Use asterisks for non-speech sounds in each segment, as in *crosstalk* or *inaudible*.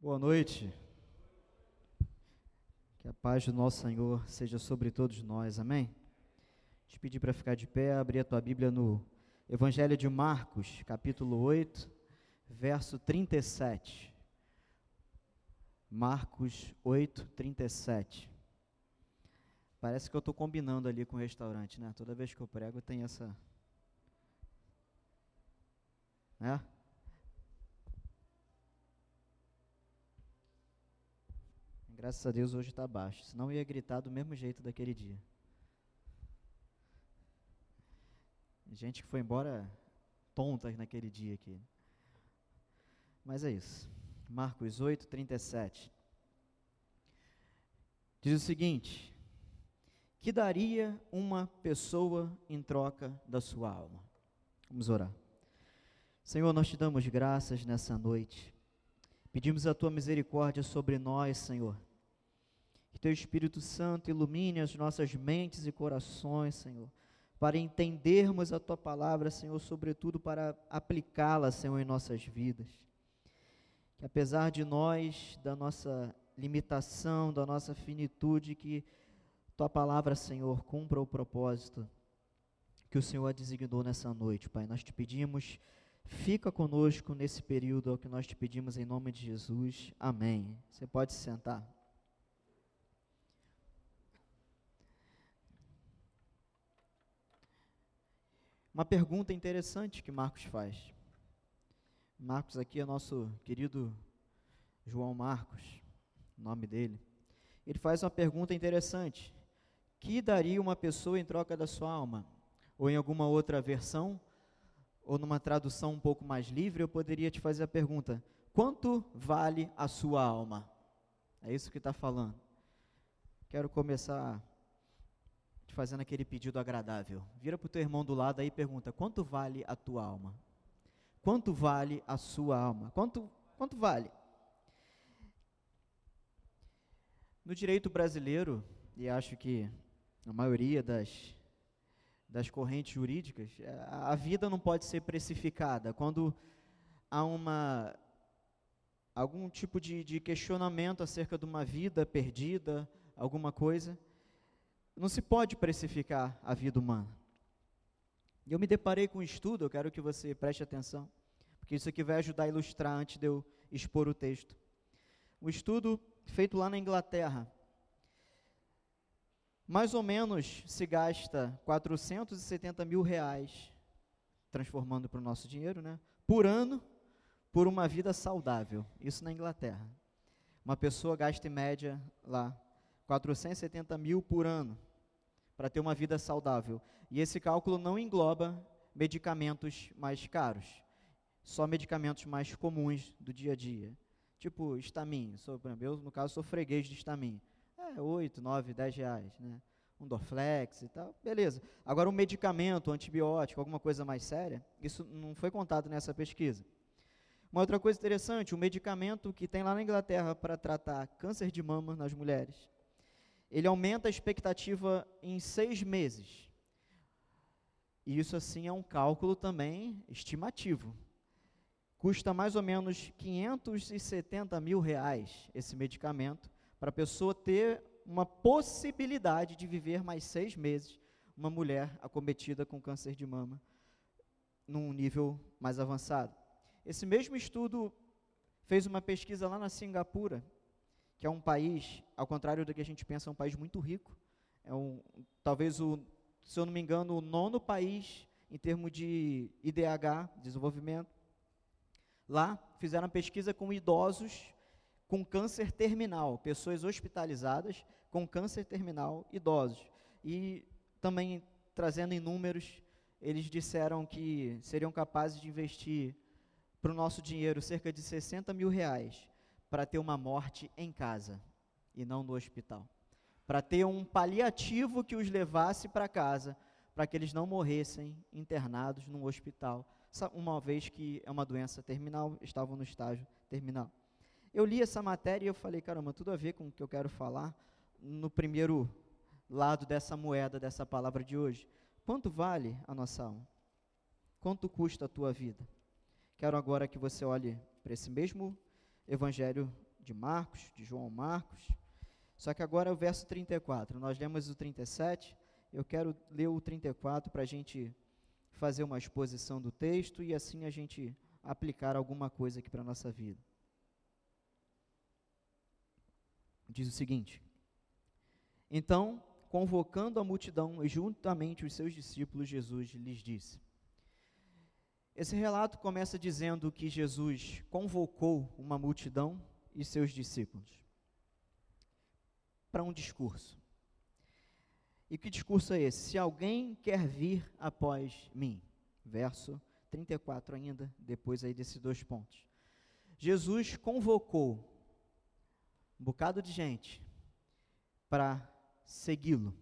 Boa noite. Que a paz do nosso Senhor seja sobre todos nós, amém? Te pedir para ficar de pé, abrir a tua Bíblia no Evangelho de Marcos, capítulo 8, verso 37. Marcos 8, 37. Parece que eu estou combinando ali com o restaurante, né? Toda vez que eu prego tem essa. Né? Graças a Deus hoje está baixo, senão eu ia gritar do mesmo jeito daquele dia. Gente que foi embora tonta naquele dia aqui. Mas é isso. Marcos 8, 37. Diz o seguinte: Que daria uma pessoa em troca da sua alma? Vamos orar. Senhor, nós te damos graças nessa noite. Pedimos a tua misericórdia sobre nós, Senhor. Que teu Espírito Santo ilumine as nossas mentes e corações, Senhor, para entendermos a tua palavra, Senhor, sobretudo para aplicá-la, Senhor, em nossas vidas. Que apesar de nós, da nossa limitação, da nossa finitude, que tua palavra, Senhor, cumpra o propósito que o Senhor a designou nessa noite, Pai. Nós te pedimos, fica conosco nesse período, é o que nós te pedimos em nome de Jesus. Amém. Você pode se sentar. Uma pergunta interessante que Marcos faz. Marcos aqui é nosso querido João Marcos, nome dele. Ele faz uma pergunta interessante. Que daria uma pessoa em troca da sua alma? Ou em alguma outra versão, ou numa tradução um pouco mais livre, eu poderia te fazer a pergunta: quanto vale a sua alma? É isso que está falando. Quero começar fazendo aquele pedido agradável. Vira para o teu irmão do lado aí e pergunta: quanto vale a tua alma? Quanto vale a sua alma? Quanto, quanto vale? No direito brasileiro, e acho que a maioria das, das correntes jurídicas, a vida não pode ser precificada. Quando há uma, algum tipo de, de questionamento acerca de uma vida perdida, alguma coisa, não se pode precificar a vida humana. E eu me deparei com um estudo, eu quero que você preste atenção, porque isso aqui vai ajudar a ilustrar antes de eu expor o texto. Um estudo feito lá na Inglaterra. Mais ou menos se gasta 470 mil reais, transformando para o nosso dinheiro, né, por ano, por uma vida saudável. Isso na Inglaterra. Uma pessoa gasta em média lá 470 mil por ano para ter uma vida saudável. E esse cálculo não engloba medicamentos mais caros, só medicamentos mais comuns do dia a dia. Tipo, estamin, sou, eu no caso sou freguês de estamin. É 8, 9, 10 reais, né? Um Dorflex e tal, beleza. Agora um medicamento, um antibiótico, alguma coisa mais séria, isso não foi contado nessa pesquisa. Uma outra coisa interessante, um medicamento que tem lá na Inglaterra para tratar câncer de mama nas mulheres, ele aumenta a expectativa em seis meses. E isso, assim, é um cálculo também estimativo. Custa mais ou menos 570 mil reais esse medicamento para a pessoa ter uma possibilidade de viver mais seis meses, uma mulher acometida com câncer de mama, num nível mais avançado. Esse mesmo estudo fez uma pesquisa lá na Singapura, que é um país, ao contrário do que a gente pensa, é um país muito rico. É um, talvez o, se eu não me engano, o nono país em termos de IDH, desenvolvimento. Lá fizeram pesquisa com idosos com câncer terminal, pessoas hospitalizadas com câncer terminal, idosos. E também trazendo em números, eles disseram que seriam capazes de investir para o nosso dinheiro cerca de 60 mil reais para ter uma morte em casa e não no hospital. Para ter um paliativo que os levasse para casa, para que eles não morressem internados num hospital, uma vez que é uma doença terminal, estavam no estágio terminal. Eu li essa matéria e eu falei, caramba, tudo a ver com o que eu quero falar no primeiro lado dessa moeda, dessa palavra de hoje. Quanto vale a nossa alma? Quanto custa a tua vida? Quero agora que você olhe para esse mesmo Evangelho de Marcos, de João Marcos. Só que agora é o verso 34. Nós lemos o 37. Eu quero ler o 34 para a gente fazer uma exposição do texto e assim a gente aplicar alguma coisa aqui para a nossa vida. Diz o seguinte: Então, convocando a multidão e juntamente os seus discípulos, Jesus lhes disse. Esse relato começa dizendo que Jesus convocou uma multidão e seus discípulos para um discurso. E que discurso é esse? Se alguém quer vir após mim. Verso 34 ainda, depois aí desses dois pontos. Jesus convocou um bocado de gente para segui-lo.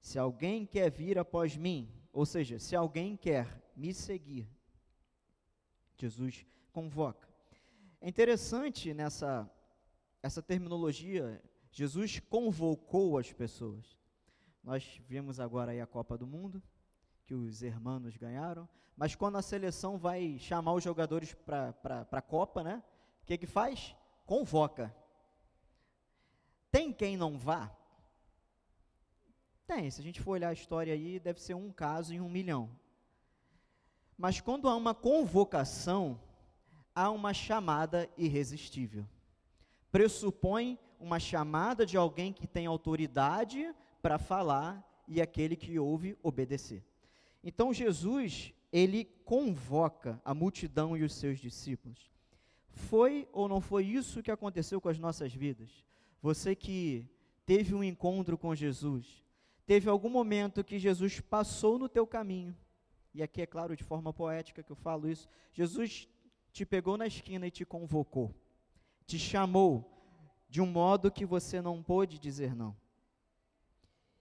Se alguém quer vir após mim, ou seja, se alguém quer me seguir, Jesus convoca. É interessante nessa essa terminologia, Jesus convocou as pessoas. Nós vimos agora aí a Copa do Mundo, que os hermanos ganharam, mas quando a seleção vai chamar os jogadores para a Copa, né? O que que faz? Convoca. Tem quem não vá? Tem, se a gente for olhar a história aí, deve ser um caso em um milhão. Mas quando há uma convocação, há uma chamada irresistível. Pressupõe uma chamada de alguém que tem autoridade para falar e aquele que ouve obedecer. Então Jesus, ele convoca a multidão e os seus discípulos. Foi ou não foi isso que aconteceu com as nossas vidas? Você que teve um encontro com Jesus, teve algum momento que Jesus passou no teu caminho, e aqui é claro de forma poética que eu falo isso, Jesus te pegou na esquina e te convocou, te chamou de um modo que você não pôde dizer não.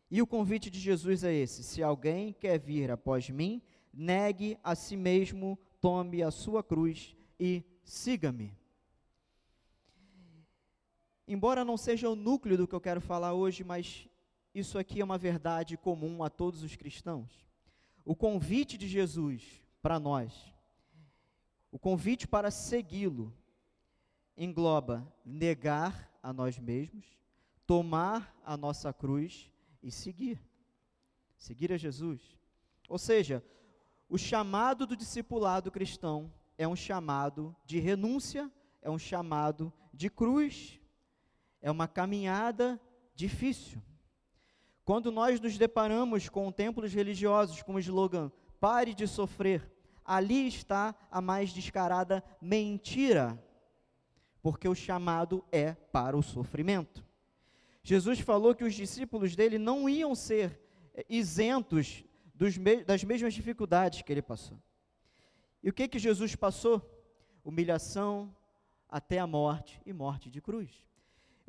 E o convite de Jesus é esse: se alguém quer vir após mim, negue a si mesmo, tome a sua cruz e siga-me. Embora não seja o núcleo do que eu quero falar hoje, mas isso aqui é uma verdade comum a todos os cristãos. O convite de Jesus para nós, o convite para segui-lo, engloba negar a nós mesmos, tomar a nossa cruz e seguir. Seguir a Jesus. Ou seja, o chamado do discipulado cristão é um chamado de renúncia, é um chamado de cruz, é uma caminhada difícil. Quando nós nos deparamos com templos religiosos com o slogan pare de sofrer, ali está a mais descarada mentira, porque o chamado é para o sofrimento. Jesus falou que os discípulos dele não iam ser eh, isentos me das mesmas dificuldades que ele passou. E o que que Jesus passou? Humilhação até a morte e morte de cruz.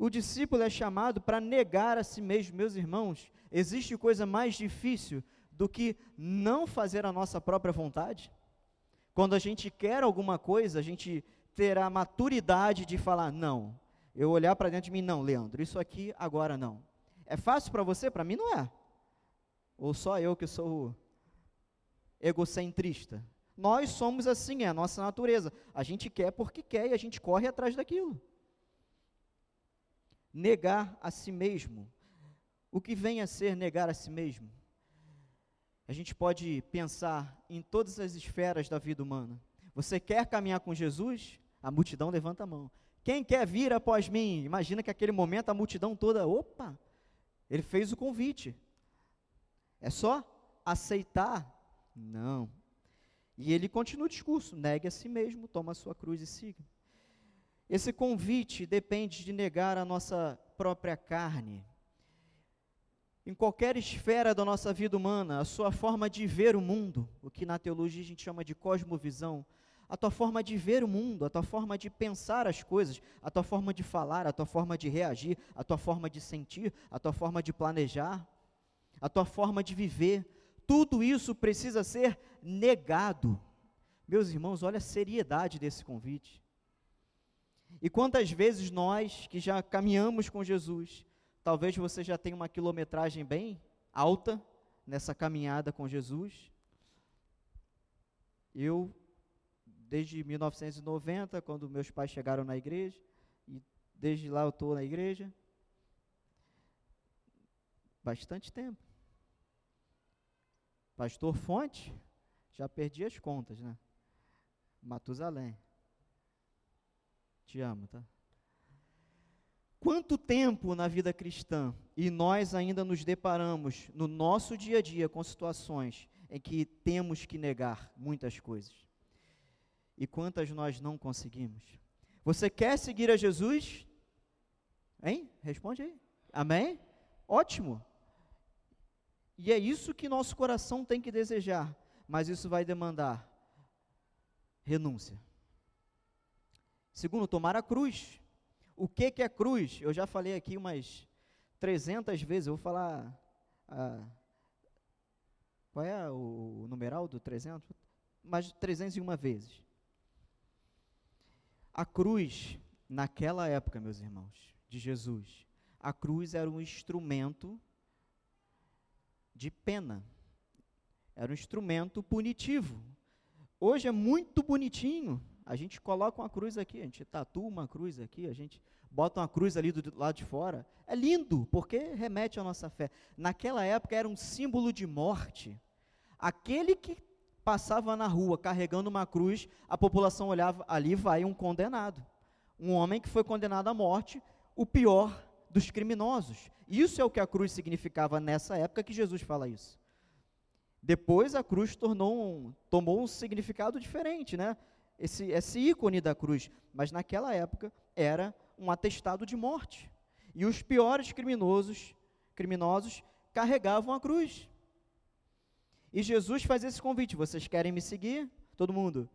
O discípulo é chamado para negar a si mesmo, meus irmãos. Existe coisa mais difícil do que não fazer a nossa própria vontade? Quando a gente quer alguma coisa, a gente terá maturidade de falar: não, eu olhar para dentro de mim, não, Leandro, isso aqui agora não. É fácil para você? Para mim não é. Ou só eu que sou egocentrista? Nós somos assim, é a nossa natureza. A gente quer porque quer e a gente corre atrás daquilo. Negar a si mesmo. O que vem a ser negar a si mesmo? A gente pode pensar em todas as esferas da vida humana. Você quer caminhar com Jesus? A multidão levanta a mão. Quem quer vir após mim? Imagina que aquele momento a multidão toda, opa, ele fez o convite. É só aceitar? Não. E ele continua o discurso: negue a si mesmo, toma a sua cruz e siga. Esse convite depende de negar a nossa própria carne. Em qualquer esfera da nossa vida humana, a sua forma de ver o mundo, o que na teologia a gente chama de cosmovisão, a tua forma de ver o mundo, a tua forma de pensar as coisas, a tua forma de falar, a tua forma de reagir, a tua forma de sentir, a tua forma de planejar, a tua forma de viver, tudo isso precisa ser negado. Meus irmãos, olha a seriedade desse convite. E quantas vezes nós que já caminhamos com Jesus, talvez você já tenha uma quilometragem bem alta nessa caminhada com Jesus. Eu desde 1990, quando meus pais chegaram na igreja, e desde lá eu estou na igreja. Bastante tempo. Pastor Fonte, já perdi as contas, né? Matusalém. Te amo, tá? Quanto tempo na vida cristã e nós ainda nos deparamos no nosso dia a dia com situações em que temos que negar muitas coisas? E quantas nós não conseguimos? Você quer seguir a Jesus? Hein? Responde aí. Amém? Ótimo. E é isso que nosso coração tem que desejar, mas isso vai demandar renúncia. Segundo, tomar a cruz. O que, que é cruz? Eu já falei aqui umas 300 vezes, eu vou falar. Ah, qual é o, numeral do 300? Mais 301 vezes. A cruz, naquela época, meus irmãos, de Jesus, a cruz era um instrumento de pena, era um instrumento punitivo. Hoje é muito bonitinho, a gente coloca uma cruz aqui, a gente tatua uma cruz aqui, a gente bota uma cruz ali do lado de fora. É lindo, porque remete à nossa fé. Naquela época era um símbolo de morte. Aquele que passava na rua carregando uma cruz, a população olhava, ali vai um condenado. Um homem que foi condenado à morte, o pior dos criminosos. Isso é o que a cruz significava nessa época que Jesus fala isso. Depois a cruz tornou um, tomou um significado diferente, né? Esse, esse ícone da cruz. Mas naquela época era um atestado de morte. E os piores criminosos, criminosos carregavam a cruz. E Jesus faz esse convite: vocês querem me seguir? Todo mundo,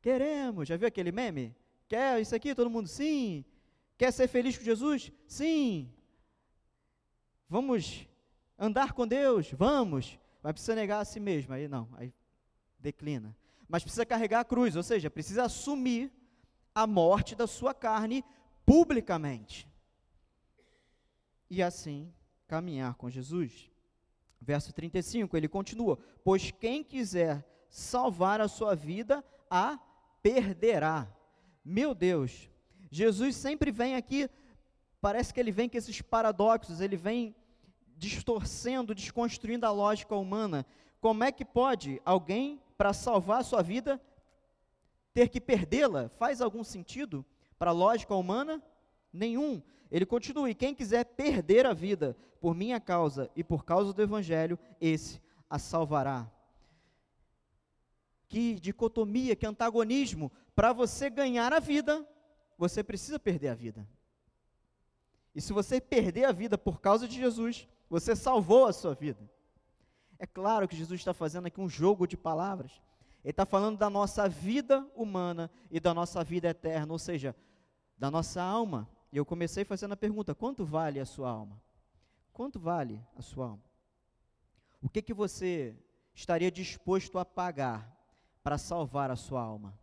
queremos. Já viu aquele meme? Quer isso aqui? Todo mundo, sim. Quer ser feliz com Jesus? Sim. Vamos andar com Deus? Vamos. Mas precisa negar a si mesmo. Aí não, aí declina. Mas precisa carregar a cruz, ou seja, precisa assumir a morte da sua carne publicamente. E assim caminhar com Jesus. Verso 35, ele continua: Pois quem quiser salvar a sua vida, a perderá. Meu Deus, Jesus sempre vem aqui, parece que ele vem com esses paradoxos, ele vem distorcendo, desconstruindo a lógica humana. Como é que pode alguém, para salvar a sua vida, ter que perdê-la? Faz algum sentido para a lógica humana? Nenhum. Ele continua: e quem quiser perder a vida por minha causa e por causa do Evangelho, esse a salvará. Que dicotomia, que antagonismo. Para você ganhar a vida, você precisa perder a vida. E se você perder a vida por causa de Jesus, você salvou a sua vida. É claro que Jesus está fazendo aqui um jogo de palavras. Ele está falando da nossa vida humana e da nossa vida eterna, ou seja, da nossa alma. E eu comecei fazendo a pergunta: quanto vale a sua alma? Quanto vale a sua alma? O que que você estaria disposto a pagar para salvar a sua alma?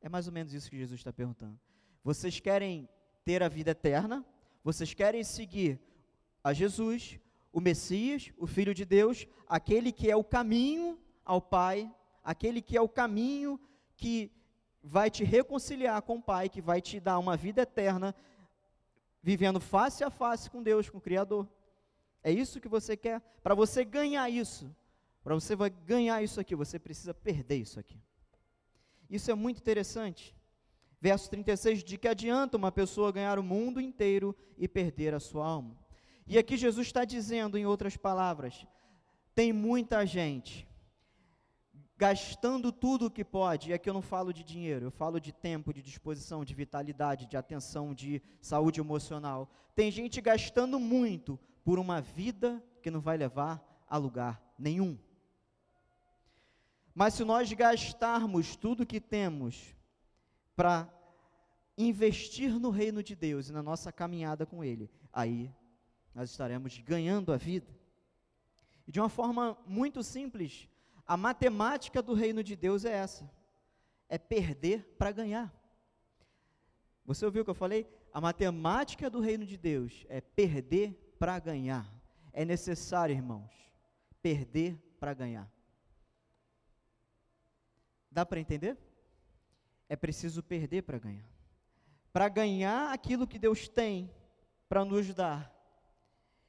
É mais ou menos isso que Jesus está perguntando. Vocês querem ter a vida eterna? Vocês querem seguir a Jesus, o Messias, o Filho de Deus, aquele que é o caminho ao Pai, aquele que é o caminho que vai te reconciliar com o Pai, que vai te dar uma vida eterna, vivendo face a face com Deus, com o Criador. É isso que você quer? Para você ganhar isso, para você ganhar isso aqui, você precisa perder isso aqui. Isso é muito interessante. Verso 36: De que adianta uma pessoa ganhar o mundo inteiro e perder a sua alma? E aqui Jesus está dizendo, em outras palavras, tem muita gente gastando tudo o que pode, e aqui eu não falo de dinheiro, eu falo de tempo, de disposição, de vitalidade, de atenção, de saúde emocional. Tem gente gastando muito por uma vida que não vai levar a lugar nenhum. Mas se nós gastarmos tudo que temos para investir no reino de Deus e na nossa caminhada com Ele, aí nós estaremos ganhando a vida. E de uma forma muito simples, a matemática do reino de Deus é essa: é perder para ganhar. Você ouviu o que eu falei? A matemática do reino de Deus é perder para ganhar. É necessário, irmãos, perder para ganhar. Dá para entender? É preciso perder para ganhar. para ganhar aquilo que Deus tem para nos dar.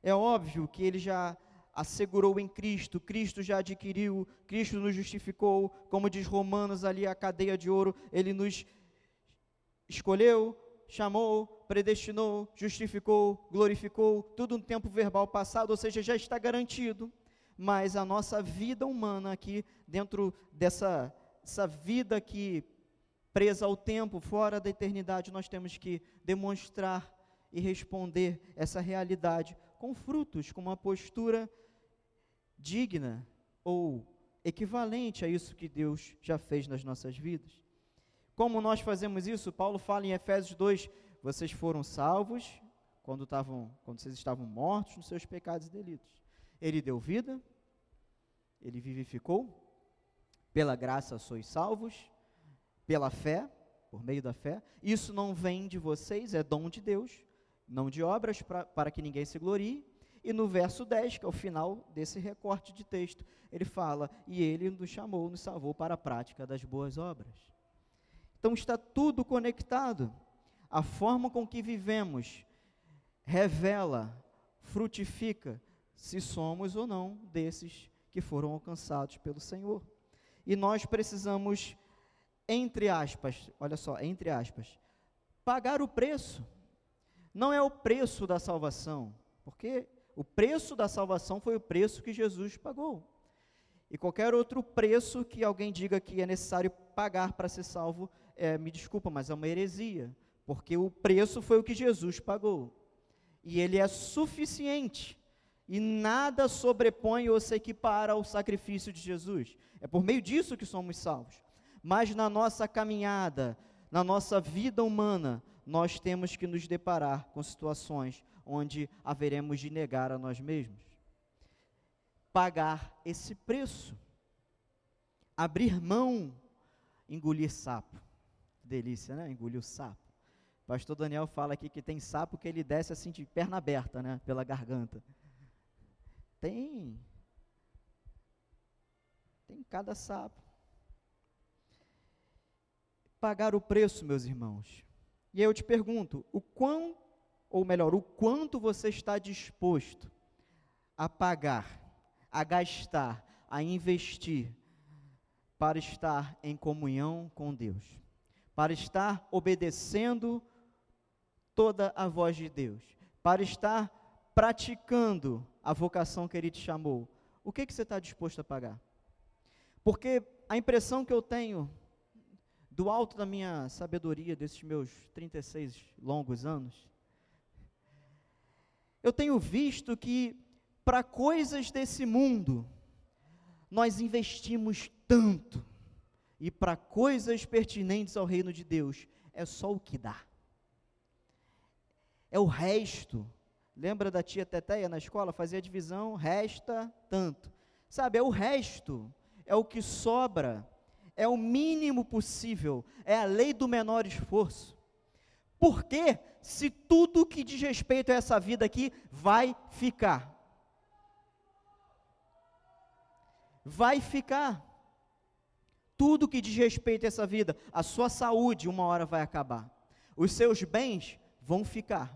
É óbvio que ele já assegurou em Cristo, Cristo já adquiriu, Cristo nos justificou, como diz Romanos ali, a cadeia de ouro, ele nos escolheu, chamou, predestinou, justificou, glorificou, tudo no tempo verbal passado, ou seja, já está garantido. Mas a nossa vida humana aqui, dentro dessa essa vida aqui presa ao tempo, fora da eternidade, nós temos que demonstrar e responder essa realidade com frutos, com uma postura digna ou equivalente a isso que Deus já fez nas nossas vidas. Como nós fazemos isso? Paulo fala em Efésios 2: vocês foram salvos quando, estavam, quando vocês estavam mortos nos seus pecados e delitos. Ele deu vida, ele vivificou, pela graça sois salvos, pela fé, por meio da fé. Isso não vem de vocês, é dom de Deus, não de obras pra, para que ninguém se glorie. E no verso 10, que é o final desse recorte de texto, ele fala: E ele nos chamou, nos salvou para a prática das boas obras. Então está tudo conectado. A forma com que vivemos revela, frutifica se somos ou não desses que foram alcançados pelo Senhor. E nós precisamos, entre aspas, olha só, entre aspas, pagar o preço. Não é o preço da salvação, porque o preço da salvação foi o preço que Jesus pagou. E qualquer outro preço que alguém diga que é necessário pagar para ser salvo, é, me desculpa, mas é uma heresia, porque o preço foi o que Jesus pagou. E ele é suficiente. E nada sobrepõe ou se equipara ao sacrifício de Jesus. É por meio disso que somos salvos. Mas na nossa caminhada, na nossa vida humana, nós temos que nos deparar com situações onde haveremos de negar a nós mesmos. Pagar esse preço. Abrir mão, engolir sapo. Delícia, né? Engolir o sapo. O pastor Daniel fala aqui que tem sapo que ele desce assim de perna aberta, né? Pela garganta. Tem. Tem cada sapo. Pagar o preço, meus irmãos. E aí eu te pergunto, o quão ou melhor, o quanto você está disposto a pagar, a gastar, a investir para estar em comunhão com Deus, para estar obedecendo toda a voz de Deus, para estar praticando a vocação que Ele te chamou. O que, que você está disposto a pagar? Porque a impressão que eu tenho do alto da minha sabedoria desses meus 36 longos anos eu tenho visto que para coisas desse mundo nós investimos tanto e para coisas pertinentes ao reino de Deus é só o que dá. É o resto. Lembra da tia Teteia na escola? Fazia divisão, resta tanto. Sabe, é o resto, é o que sobra, é o mínimo possível, é a lei do menor esforço. Porque se tudo que diz respeito a essa vida aqui vai ficar. Vai ficar. Tudo que diz respeito a essa vida, a sua saúde, uma hora vai acabar. Os seus bens vão ficar.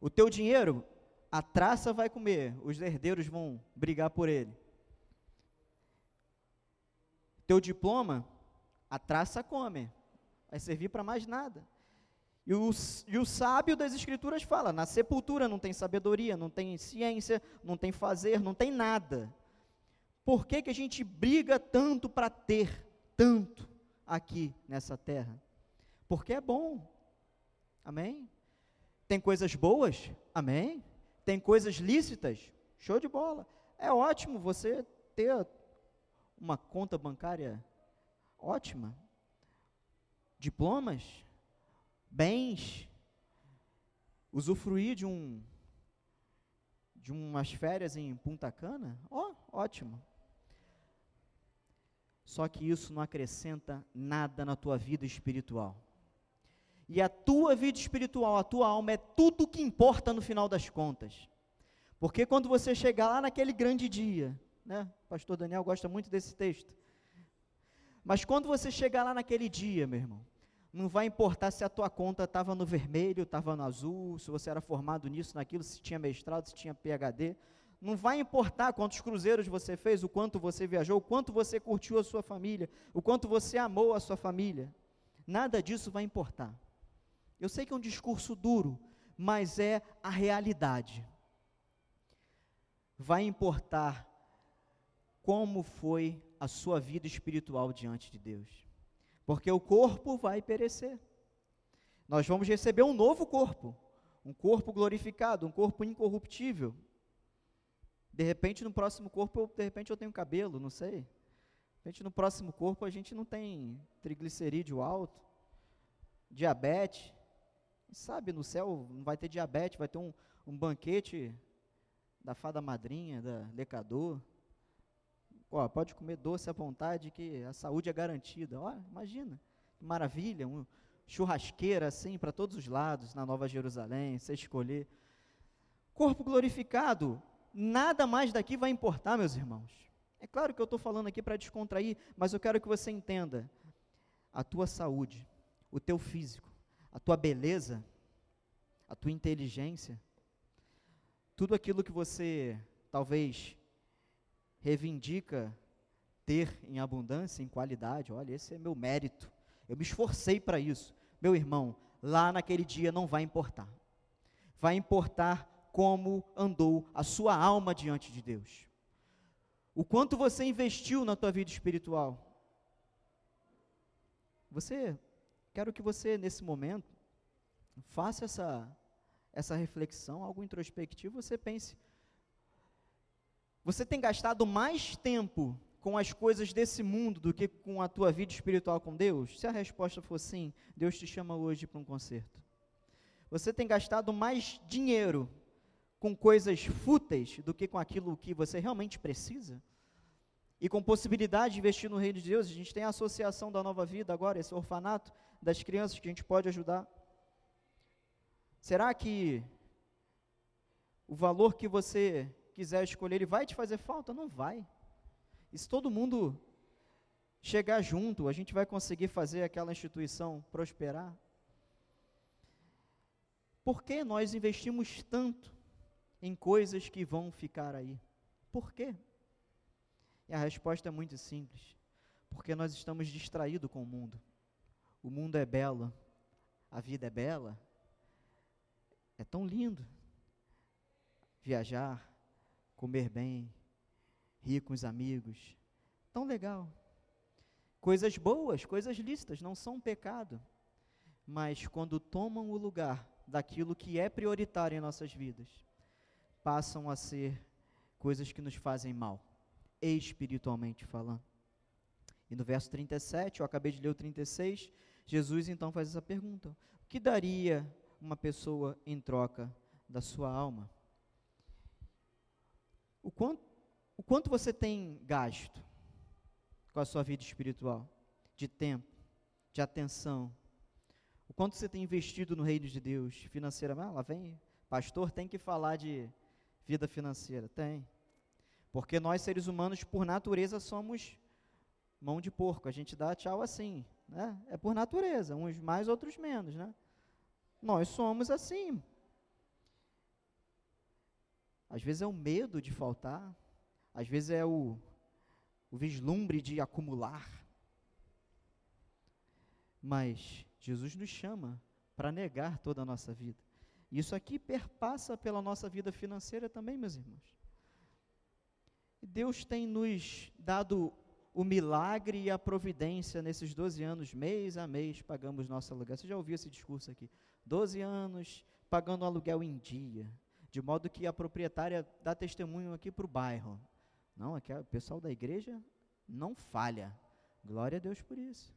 O teu dinheiro, a traça vai comer, os herdeiros vão brigar por ele. Teu diploma, a traça come, vai servir para mais nada. E o, e o sábio das Escrituras fala: na sepultura não tem sabedoria, não tem ciência, não tem fazer, não tem nada. Por que, que a gente briga tanto para ter tanto aqui nessa terra? Porque é bom. Amém? Tem coisas boas? Amém? Tem coisas lícitas? Show de bola. É ótimo você ter uma conta bancária ótima. Diplomas? bens, usufruir de um de umas férias em Punta Cana, ó, ótimo. Só que isso não acrescenta nada na tua vida espiritual. E a tua vida espiritual, a tua alma é tudo que importa no final das contas. Porque quando você chegar lá naquele grande dia, né? O pastor Daniel gosta muito desse texto. Mas quando você chegar lá naquele dia, meu irmão, Não vai importar se a tua conta estava no vermelho, estava no azul, se você era formado nisso, naquilo, se tinha mestrado, se tinha PhD. Não vai importar quantos cruzeiros você fez, o quanto você viajou, o quanto você curtiu a sua família, o quanto você amou a sua família. Nada disso vai importar. Eu sei que é um discurso duro, mas é a realidade. Vai importar como foi a sua vida espiritual diante de Deus. Porque o corpo vai perecer. Nós vamos receber um novo corpo, um corpo glorificado, um corpo incorruptível. De repente, no próximo corpo, eu, de repente eu tenho cabelo, não sei. De repente, no próximo corpo, a gente não tem triglicerídeo alto, diabetes. Sabe, no céu não vai ter diabetes, vai ter um, um banquete da fada madrinha, da lecador. Ó, pode comer doce à vontade, que a saúde é garantida. Ó, imagina, que maravilha, um churrasqueira assim para todos os lados na Nova Jerusalém, você escolher. Corpo glorificado, nada mais daqui vai importar, meus irmãos. É claro que eu estou falando aqui para descontrair, mas eu quero que você entenda: a tua saúde, o teu físico, a tua beleza, a tua inteligência, tudo aquilo que você talvez reivindica ter em abundância, em qualidade, olha, esse é meu mérito, eu me esforcei para isso. Meu irmão, lá naquele dia não vai importar. Vai importar como andou a sua alma diante de Deus. O quanto você investiu na tua vida espiritual. Você, quero que você nesse momento faça essa essa reflexão, algo introspectivo, você pense: você tem gastado mais tempo com as coisas desse mundo do que com a tua vida espiritual com Deus? Se a resposta for sim, Deus te chama hoje para um concerto. Você tem gastado mais dinheiro com coisas fúteis do que com aquilo que você realmente precisa? E com possibilidade de investir no reino de Deus, a gente tem a associação da nova vida agora, esse orfanato das crianças que a gente pode ajudar. Será que o valor que você quiser escolher, ele vai te fazer falta? Não vai. E se todo mundo chegar junto, a gente vai conseguir fazer aquela instituição prosperar? Por que nós investimos tanto em coisas que vão ficar aí? Por quê? E a resposta é muito simples. Porque nós estamos distraídos com o mundo. O mundo é belo, a vida é bela, é tão lindo viajar, comer bem, rir com os amigos, tão legal. Coisas boas, coisas lícitas, não são um pecado, mas quando tomam o lugar daquilo que é prioritário em nossas vidas, passam a ser coisas que nos fazem mal, espiritualmente falando. E no verso 37, eu acabei de ler o 36, Jesus então faz essa pergunta: O que daria uma pessoa em troca da sua alma? O quanto, o quanto você tem gasto com a sua vida espiritual? De tempo, de atenção. O quanto você tem investido no reino de Deus financeiramente? Ah, lá vem, pastor, tem que falar de vida financeira. Tem. Porque nós, seres humanos, por natureza, somos mão de porco. A gente dá tchau assim. Né? É por natureza, uns mais, outros menos. Né? Nós somos assim. Às vezes é o medo de faltar, às vezes é o, o vislumbre de acumular. Mas Jesus nos chama para negar toda a nossa vida. Isso aqui perpassa pela nossa vida financeira também, meus irmãos. Deus tem nos dado o milagre e a providência nesses 12 anos, mês a mês, pagamos nosso aluguel. Você já ouviu esse discurso aqui? 12 anos pagando aluguel em dia, de modo que a proprietária dá testemunho aqui para o bairro. Não, aqui o pessoal da igreja não falha. Glória a Deus por isso.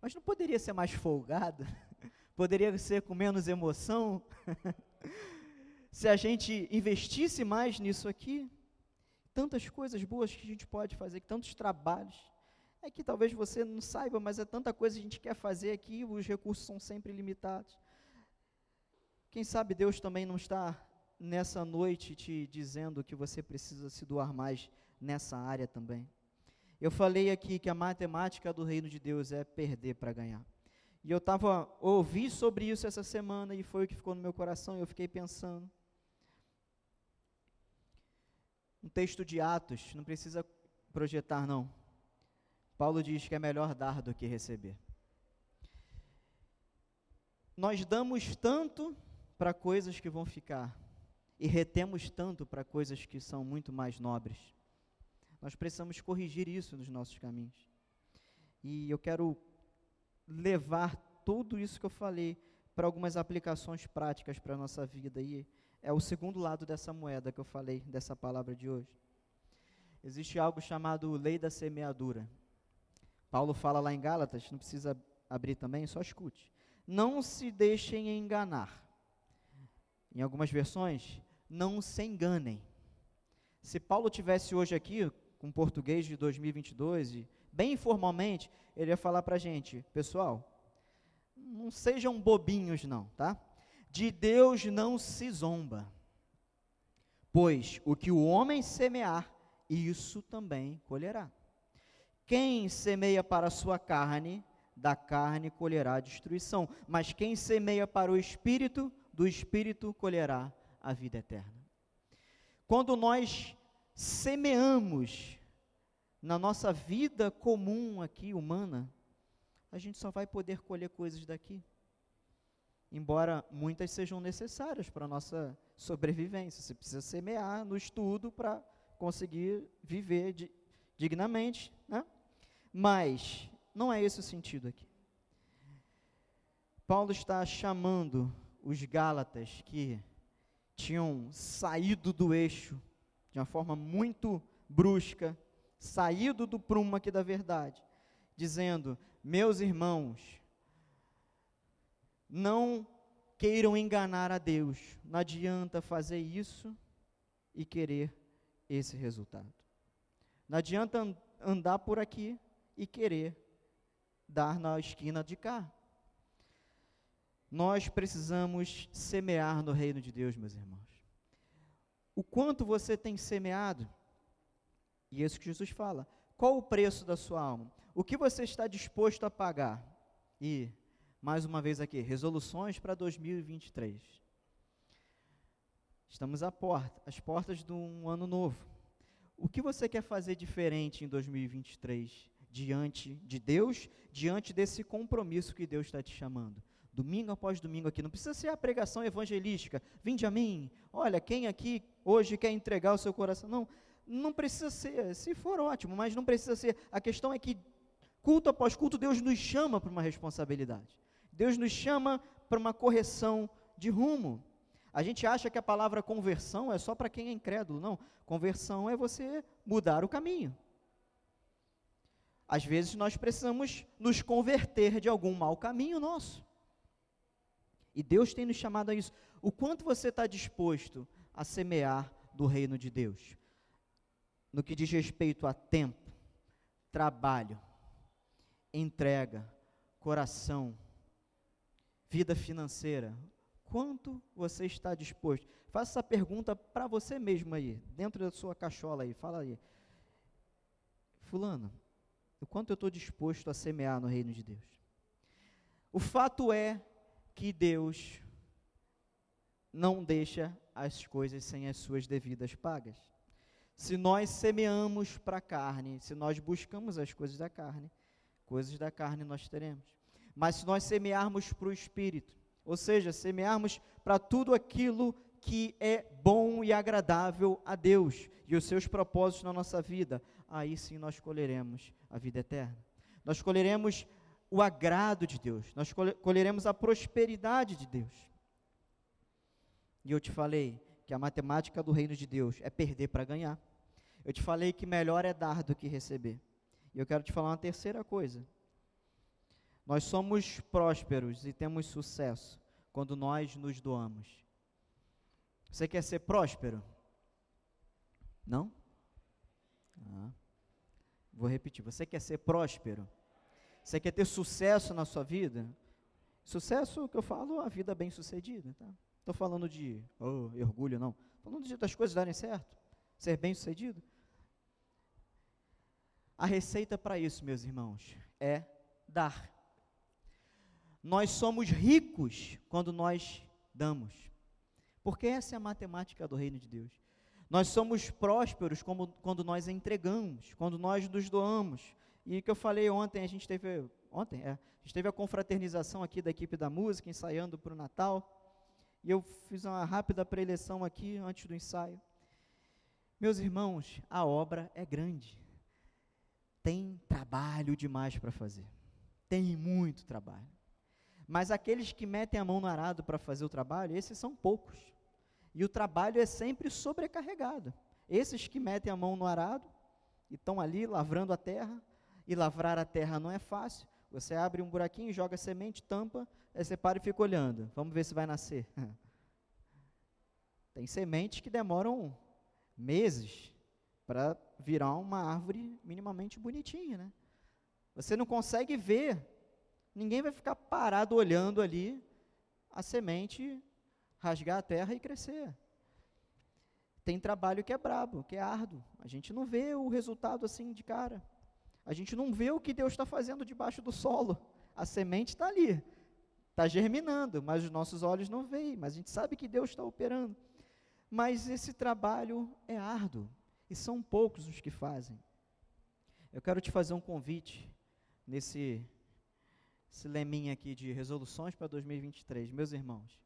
Mas não poderia ser mais folgado? *laughs* Poderia ser com menos emoção? *laughs* Se a gente investisse mais nisso aqui? Tantas coisas boas que a gente pode fazer, tantos trabalhos. É que talvez você não saiba, mas é tanta coisa que a gente quer fazer aqui, os recursos são sempre limitados. Quem sabe Deus também não está nessa noite te dizendo que você precisa se doar mais nessa área também. Eu falei aqui que a matemática do reino de Deus é perder para ganhar. E eu estava ouvi sobre isso essa semana e foi o que ficou no meu coração. E eu fiquei pensando. Um texto de Atos, não precisa projetar não. Paulo diz que é melhor dar do que receber. Nós damos tanto para coisas que vão ficar e retemos tanto para coisas que são muito mais nobres. Nós precisamos corrigir isso nos nossos caminhos. E eu quero levar tudo isso que eu falei para algumas aplicações práticas para a nossa vida. E é o segundo lado dessa moeda que eu falei, dessa palavra de hoje. Existe algo chamado lei da semeadura. Paulo fala lá em Gálatas, não precisa abrir também, só escute. Não se deixem enganar. Em algumas versões, não se enganem. Se Paulo tivesse hoje aqui, com português de 2022, e bem informalmente, ele ia falar para a gente, pessoal, não sejam bobinhos não, tá? De Deus não se zomba, pois o que o homem semear, isso também colherá. Quem semeia para a sua carne, da carne colherá destruição, mas quem semeia para o espírito, do espírito colherá a vida eterna. Quando nós semeamos na nossa vida comum aqui, humana, a gente só vai poder colher coisas daqui. Embora muitas sejam necessárias para a nossa sobrevivência. Você precisa semear no estudo para conseguir viver de, dignamente, né? Mas não é esse o sentido aqui. Paulo está chamando os Gálatas que tinham saído do eixo de uma forma muito brusca, saído do prumo aqui da verdade, dizendo: Meus irmãos, não queiram enganar a Deus, não adianta fazer isso e querer esse resultado. Não adianta andar por aqui e querer dar na esquina de cá. Nós precisamos semear no reino de Deus, meus irmãos. O quanto você tem semeado? E é isso que Jesus fala. Qual o preço da sua alma? O que você está disposto a pagar? E, mais uma vez aqui, resoluções para 2023. Estamos à porta, às portas de um ano novo. O que você quer fazer diferente em 2023 diante de Deus, diante desse compromisso que Deus está te chamando? Domingo após domingo aqui, não precisa ser a pregação evangelística. Vinde a mim. Olha, quem aqui hoje quer entregar o seu coração? Não, não precisa ser. Se for ótimo, mas não precisa ser. A questão é que culto após culto Deus nos chama para uma responsabilidade. Deus nos chama para uma correção de rumo. A gente acha que a palavra conversão é só para quem é incrédulo. Não. Conversão é você mudar o caminho. Às vezes nós precisamos nos converter de algum mau caminho nosso. E Deus tem nos chamado a isso. O quanto você está disposto a semear do reino de Deus? No que diz respeito a tempo, trabalho, entrega, coração, vida financeira, Quanto você está disposto? Faça essa pergunta para você mesmo aí, dentro da sua cachola aí. Fala aí. Fulano, o quanto eu estou disposto a semear no reino de Deus? O fato é que Deus não deixa as coisas sem as suas devidas pagas. Se nós semeamos para a carne, se nós buscamos as coisas da carne, coisas da carne nós teremos. Mas se nós semearmos para o Espírito, ou seja, semearmos para tudo aquilo que é bom e agradável a Deus e os seus propósitos na nossa vida, aí sim nós colheremos a vida eterna. Nós colheremos o agrado de Deus, nós colheremos a prosperidade de Deus. E eu te falei que a matemática do reino de Deus é perder para ganhar. Eu te falei que melhor é dar do que receber. E eu quero te falar uma terceira coisa. Nós somos prósperos e temos sucesso quando nós nos doamos. Você quer ser próspero? Não? Ah. Vou repetir. Você quer ser próspero? Você quer ter sucesso na sua vida? Sucesso que eu falo, a vida bem sucedida. Tá? Estou falando de oh, orgulho, não. Estou falando de das coisas darem certo. Ser bem sucedido. A receita para isso, meus irmãos, é dar. Nós somos ricos quando nós damos. Porque essa é a matemática do reino de Deus. Nós somos prósperos como, quando nós entregamos, quando nós nos doamos. E que eu falei ontem, a gente teve ontem, é, a gente teve a confraternização aqui da equipe da música, ensaiando para o Natal. E eu fiz uma rápida preleção aqui antes do ensaio. Meus irmãos, a obra é grande. Tem trabalho demais para fazer. Tem muito trabalho. Mas aqueles que metem a mão no arado para fazer o trabalho, esses são poucos. E o trabalho é sempre sobrecarregado. Esses que metem a mão no arado e estão ali lavrando a terra, e lavrar a terra não é fácil. Você abre um buraquinho, joga semente, tampa, aí você para e fica olhando. Vamos ver se vai nascer. *laughs* Tem sementes que demoram meses para virar uma árvore minimamente bonitinha, né? Você não consegue ver Ninguém vai ficar parado olhando ali a semente rasgar a terra e crescer. Tem trabalho que é brabo, que é árduo. A gente não vê o resultado assim de cara. A gente não vê o que Deus está fazendo debaixo do solo. A semente está ali, está germinando, mas os nossos olhos não veem. Mas a gente sabe que Deus está operando. Mas esse trabalho é árduo e são poucos os que fazem. Eu quero te fazer um convite nesse esse leminha aqui de resoluções para 2023. Meus irmãos,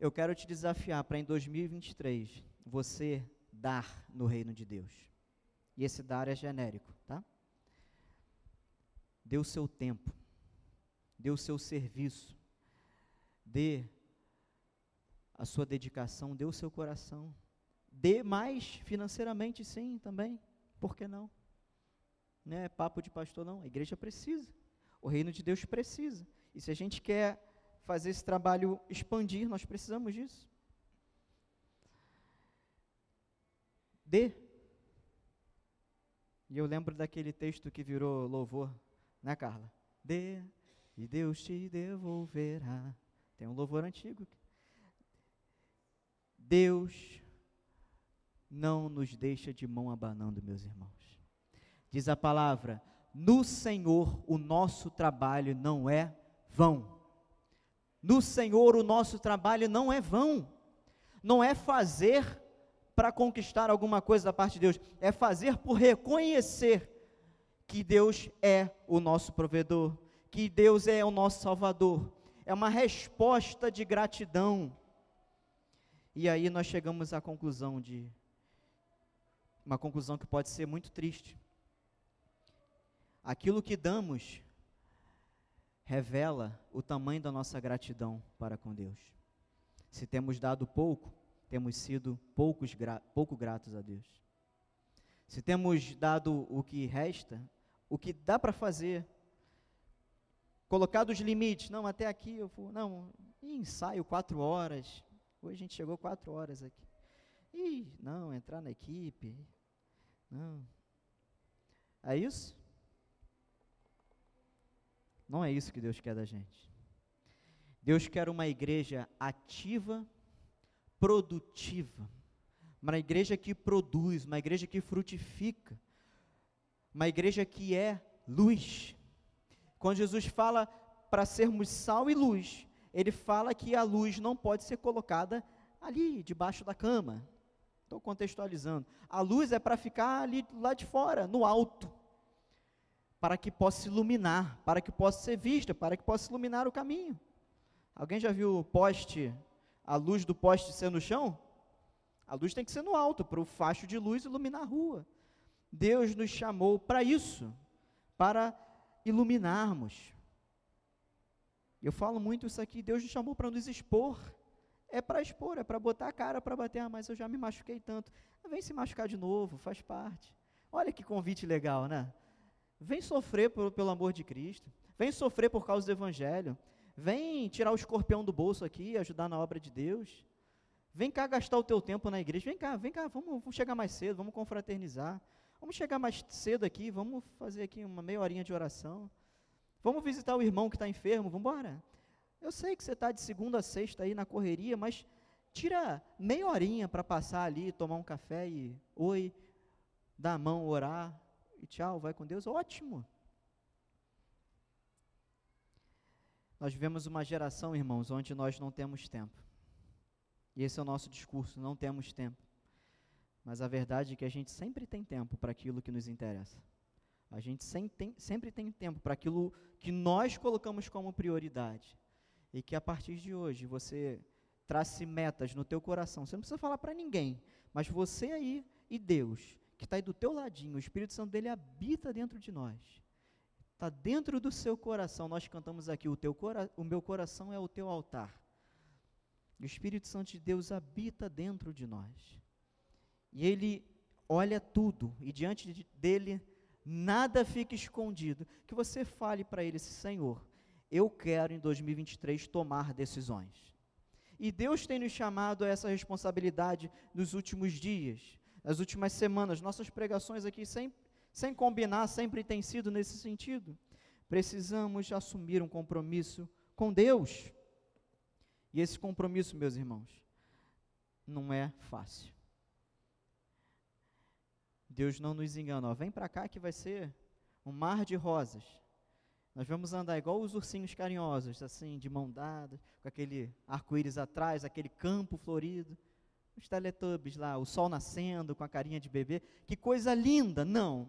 eu quero te desafiar para em 2023 você dar no reino de Deus. E esse dar é genérico? Dê o seu tempo, dê o seu serviço, dê a sua dedicação, dê o seu coração, dê mais financeiramente, sim, também, por que não? Não é papo de pastor, não, a igreja precisa. O reino de Deus precisa. E se a gente quer fazer esse trabalho expandir, nós precisamos disso. Dê. E eu lembro daquele texto que virou louvor, né, Carla? Dê e Deus te devolverá. Tem um louvor antigo. Deus não nos deixa de mão abanando, meus irmãos. Diz a palavra: no Senhor o nosso trabalho não é vão. No Senhor o nosso trabalho não é vão. Não é fazer para conquistar alguma coisa da parte de Deus, é fazer por reconhecer que Deus é o nosso provedor, que Deus é o nosso salvador. É uma resposta de gratidão. E aí nós chegamos à conclusão de uma conclusão que pode ser muito triste Aquilo que damos revela o tamanho da nossa gratidão para com Deus. Se temos dado pouco, temos sido poucos pouco gratos a Deus. Se temos dado o que resta, o que dá para fazer, colocado os limites, não, até aqui eu vou, não, ensaio quatro horas, hoje a gente chegou quatro horas aqui. Ih, não, entrar na equipe, não. É isso? Não é isso que Deus quer da gente. Deus quer uma igreja ativa, produtiva, uma igreja que produz, uma igreja que frutifica, uma igreja que é luz. Quando Jesus fala para sermos sal e luz, ele fala que a luz não pode ser colocada ali, debaixo da cama. Estou contextualizando. A luz é para ficar ali lá de fora, no alto para que possa iluminar, para que possa ser vista, para que possa iluminar o caminho. Alguém já viu o poste, a luz do poste ser no chão? A luz tem que ser no alto, para o facho de luz iluminar a rua. Deus nos chamou para isso, para iluminarmos. Eu falo muito isso aqui, Deus nos chamou para nos expor. É para expor, é para botar a cara para bater, ah, mas eu já me machuquei tanto. Vem se machucar de novo, faz parte. Olha que convite legal, né? Vem sofrer por, pelo amor de Cristo. Vem sofrer por causa do Evangelho. Vem tirar o escorpião do bolso aqui, ajudar na obra de Deus. Vem cá gastar o teu tempo na igreja. Vem cá, vem cá, vamos, vamos chegar mais cedo, vamos confraternizar. Vamos chegar mais cedo aqui, vamos fazer aqui uma meia horinha de oração. Vamos visitar o irmão que está enfermo, vamos embora. Eu sei que você está de segunda a sexta aí na correria, mas tira meia horinha para passar ali, tomar um café e oi, dar a mão, orar, e tchau, vai com Deus, ótimo. Nós vivemos uma geração, irmãos, onde nós não temos tempo. E esse é o nosso discurso, não temos tempo. Mas a verdade é que a gente sempre tem tempo para aquilo que nos interessa. A gente sempre tem, sempre tem tempo para aquilo que nós colocamos como prioridade. E que a partir de hoje você trace metas no teu coração. Você não precisa falar para ninguém, mas você aí e Deus, que está aí do teu ladinho, o Espírito Santo dele habita dentro de nós. Está dentro do seu coração. Nós cantamos aqui, o, teu cora o meu coração é o teu altar. O Espírito Santo de Deus habita dentro de nós. E ele olha tudo, e diante de, dele nada fica escondido. Que você fale para ele, Senhor, eu quero em 2023 tomar decisões. E Deus tem nos chamado a essa responsabilidade nos últimos dias, nas últimas semanas. Nossas pregações aqui, sem, sem combinar, sempre têm sido nesse sentido. Precisamos assumir um compromisso com Deus. E esse compromisso, meus irmãos, não é fácil. Deus não nos engana. Ó, vem para cá que vai ser um mar de rosas. Nós vamos andar igual os ursinhos carinhosos, assim, de mão dada, com aquele arco-íris atrás, aquele campo florido. Os teletubbies lá, o sol nascendo, com a carinha de bebê. Que coisa linda! Não,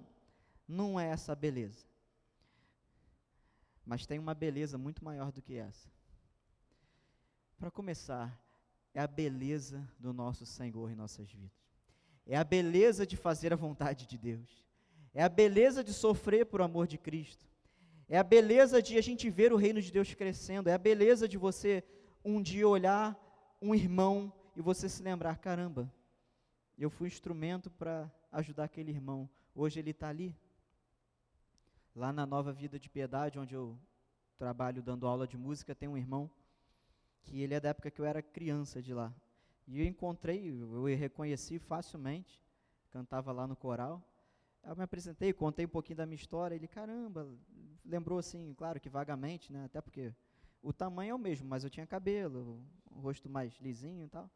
não é essa beleza. Mas tem uma beleza muito maior do que essa. Para começar, é a beleza do nosso Senhor em nossas vidas. É a beleza de fazer a vontade de Deus. É a beleza de sofrer por amor de Cristo. É a beleza de a gente ver o reino de Deus crescendo. É a beleza de você um dia olhar um irmão e você se lembrar: caramba, eu fui instrumento para ajudar aquele irmão. Hoje ele está ali. Lá na Nova Vida de Piedade, onde eu trabalho dando aula de música, tem um irmão que ele é da época que eu era criança de lá. E eu encontrei, eu reconheci facilmente, cantava lá no coral. Eu me apresentei, contei um pouquinho da minha história. Ele, caramba, lembrou assim, claro que vagamente, né? Até porque o tamanho é o mesmo, mas eu tinha cabelo, o rosto mais lisinho e tal.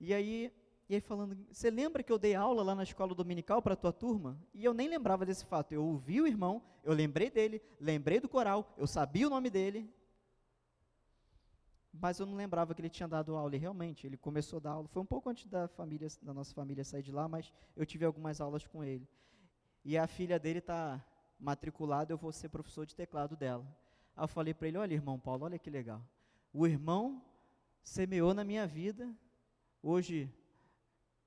E aí, e aí falando, você lembra que eu dei aula lá na escola dominical para a tua turma? E eu nem lembrava desse fato. Eu ouvi o irmão, eu lembrei dele, lembrei do coral, eu sabia o nome dele, mas eu não lembrava que ele tinha dado aula. E realmente, ele começou a dar aula. Foi um pouco antes da família, da nossa família sair de lá, mas eu tive algumas aulas com ele. E a filha dele está matriculada, eu vou ser professor de teclado dela. Aí eu falei para ele: Olha, irmão Paulo, olha que legal. O irmão semeou na minha vida. Hoje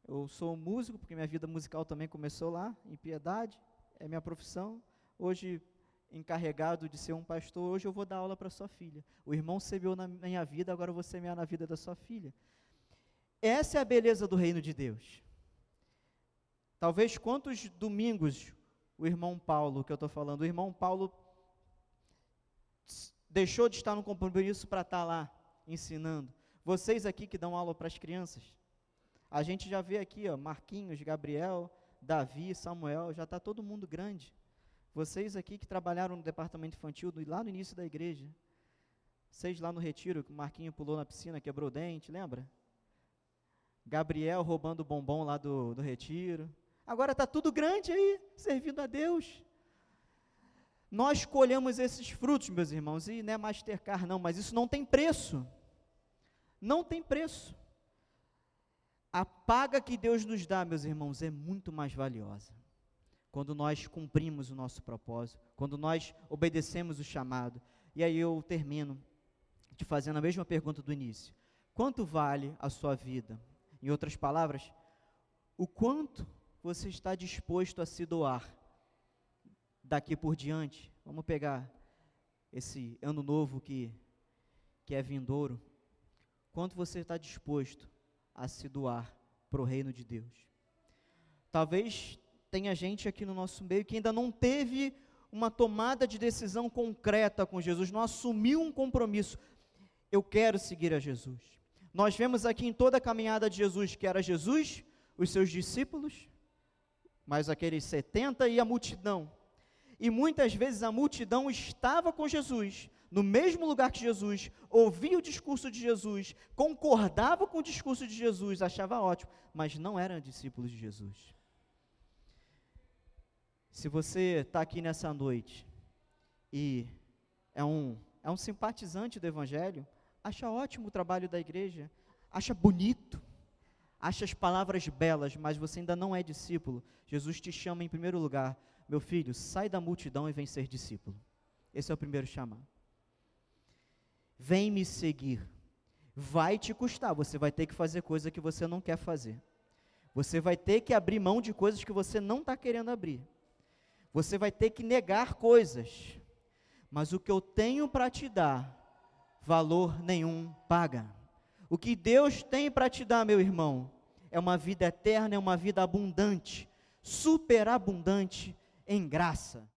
eu sou músico, porque minha vida musical também começou lá, em Piedade, é minha profissão. Hoje encarregado de ser um pastor, hoje eu vou dar aula para sua filha. O irmão semeou na minha vida, agora eu vou semear na vida da sua filha. Essa é a beleza do reino de Deus. Talvez quantos domingos o irmão Paulo, que eu estou falando, o irmão Paulo deixou de estar no compromisso para estar lá ensinando. Vocês aqui que dão aula para as crianças, a gente já vê aqui, ó, Marquinhos, Gabriel, Davi, Samuel, já está todo mundo grande. Vocês aqui que trabalharam no departamento infantil, lá no início da igreja, vocês lá no retiro, que o Marquinho pulou na piscina, quebrou o dente, lembra? Gabriel roubando o bombom lá do, do retiro. Agora está tudo grande aí, servindo a Deus. Nós colhemos esses frutos, meus irmãos, e não é Mastercard, não, mas isso não tem preço. Não tem preço. A paga que Deus nos dá, meus irmãos, é muito mais valiosa quando nós cumprimos o nosso propósito, quando nós obedecemos o chamado. E aí eu termino te fazendo a mesma pergunta do início: quanto vale a sua vida? Em outras palavras, o quanto você está disposto a se doar daqui por diante? Vamos pegar esse ano novo que, que é vindouro. Quanto você está disposto a se doar para o reino de Deus? Talvez tem a gente aqui no nosso meio que ainda não teve uma tomada de decisão concreta com Jesus, não assumiu um compromisso. Eu quero seguir a Jesus. Nós vemos aqui em toda a caminhada de Jesus que era Jesus, os seus discípulos, mais aqueles 70 e a multidão. E muitas vezes a multidão estava com Jesus, no mesmo lugar que Jesus, ouvia o discurso de Jesus, concordava com o discurso de Jesus, achava ótimo, mas não eram discípulos de Jesus. Se você está aqui nessa noite e é um, é um simpatizante do Evangelho, acha ótimo o trabalho da igreja, acha bonito, acha as palavras belas, mas você ainda não é discípulo, Jesus te chama em primeiro lugar, meu filho, sai da multidão e vem ser discípulo. Esse é o primeiro chamado. Vem me seguir. Vai te custar, você vai ter que fazer coisa que você não quer fazer. Você vai ter que abrir mão de coisas que você não está querendo abrir. Você vai ter que negar coisas. Mas o que eu tenho para te dar, valor nenhum paga. O que Deus tem para te dar, meu irmão, é uma vida eterna, é uma vida abundante, superabundante em graça.